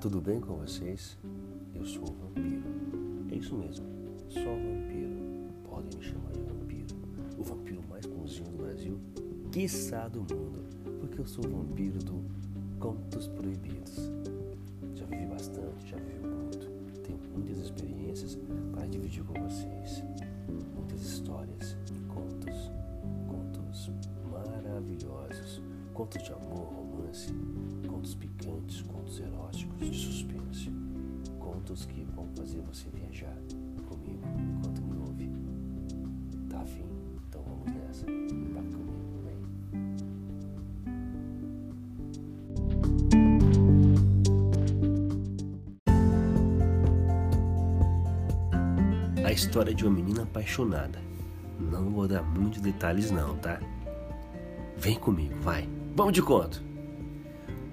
tudo bem com vocês? Eu sou o vampiro. É isso mesmo, só vampiro. Podem me chamar de vampiro. O vampiro mais bonzinho do Brasil, quiçá do mundo. Porque eu sou o vampiro do Contos Proibidos. Já vivi bastante, já vivi muito. Contos de amor, romance, contos picantes, contos eróticos, de suspense. Contos que vão fazer você viajar comigo enquanto me ouve. Tá afim? Então vamos nessa. Vai comigo, vem. A história de uma menina apaixonada. Não vou dar muitos detalhes não, tá? Vem comigo, vai. Vamos de conto.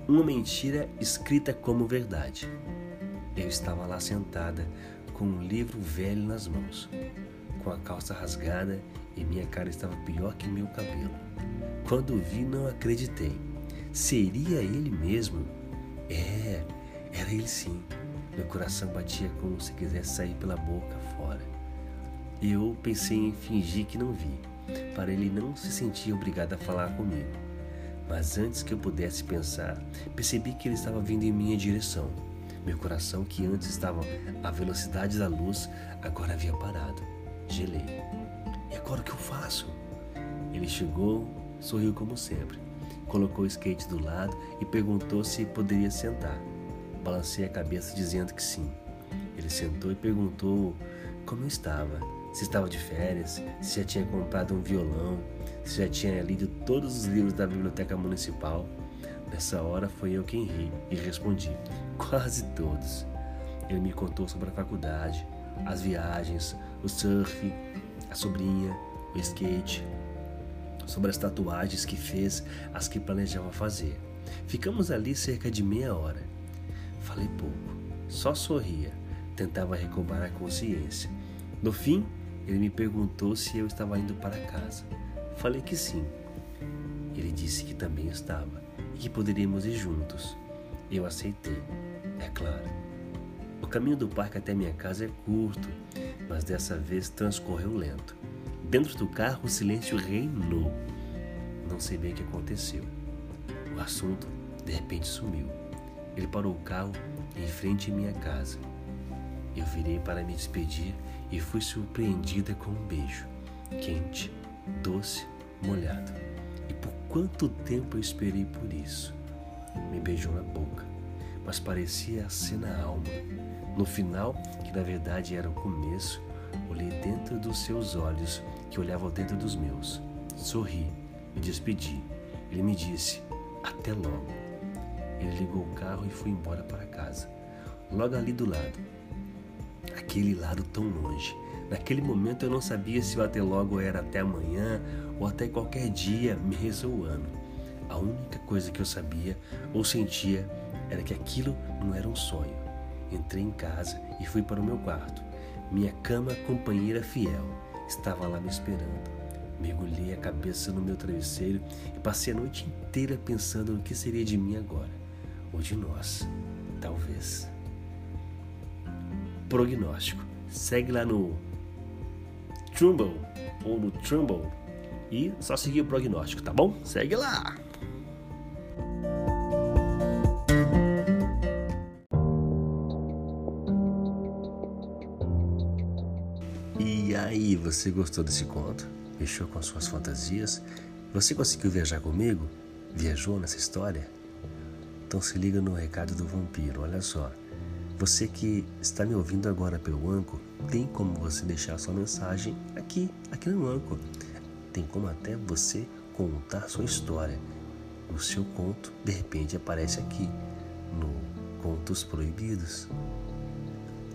Uma mentira escrita como verdade. Eu estava lá sentada, com um livro velho nas mãos, com a calça rasgada e minha cara estava pior que meu cabelo. Quando vi, não acreditei. Seria ele mesmo? É, era ele sim. Meu coração batia como se quisesse sair pela boca fora. Eu pensei em fingir que não vi, para ele não se sentir obrigado a falar comigo. Mas antes que eu pudesse pensar, percebi que ele estava vindo em minha direção. Meu coração, que antes estava à velocidade da luz, agora havia parado. Gelei. E agora o que eu faço? Ele chegou, sorriu como sempre, colocou o skate do lado e perguntou se poderia sentar. Balancei a cabeça dizendo que sim. Ele sentou e perguntou como eu estava, se estava de férias, se já tinha comprado um violão, se já tinha lido todos os livros da biblioteca municipal. Nessa hora foi eu quem ri e respondi: quase todos. Ele me contou sobre a faculdade, as viagens, o surf, a sobrinha, o skate, sobre as tatuagens que fez, as que planejava fazer. Ficamos ali cerca de meia hora. Falei pouco, só sorria, tentava recobrar a consciência. No fim, ele me perguntou se eu estava indo para casa. Falei que sim. Ele disse que também estava e que poderíamos ir juntos. Eu aceitei, é claro. O caminho do parque até minha casa é curto, mas dessa vez transcorreu lento. Dentro do carro, o silêncio reinou. Não sei bem o que aconteceu. O assunto de repente sumiu. Ele parou o carro em frente à minha casa. Eu virei para me despedir e fui surpreendida com um beijo, quente, doce, molhado. E por quanto tempo eu esperei por isso? Me beijou na boca, mas parecia ser na alma. No final, que na verdade era o começo, olhei dentro dos seus olhos, que olhavam dentro dos meus. Sorri, me despedi. Ele me disse: Até logo. Ele ligou o carro e foi embora para casa. Logo ali do lado, aquele lado tão longe. Naquele momento eu não sabia se o até logo era até amanhã ou até qualquer dia, ou ano. A única coisa que eu sabia ou sentia era que aquilo não era um sonho. Entrei em casa e fui para o meu quarto. Minha cama companheira fiel estava lá me esperando. Mergulhei a cabeça no meu travesseiro e passei a noite inteira pensando no que seria de mim agora, ou de nós, talvez. Prognóstico. Segue lá no Trumbull ou no Trumbull e só seguir o prognóstico, tá bom? Segue lá! E aí, você gostou desse conto? Fechou com suas fantasias? Você conseguiu viajar comigo? Viajou nessa história? Então se liga no recado do vampiro, olha só. Você que está me ouvindo agora pelo Anco, tem como você deixar sua mensagem aqui, aqui no Anco. Tem como até você contar sua história. O seu conto, de repente, aparece aqui no Contos Proibidos.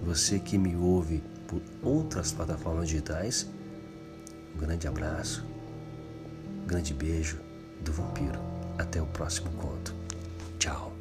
Você que me ouve por outras plataformas digitais, um grande abraço, um grande beijo do vampiro. Até o próximo conto. Tchau.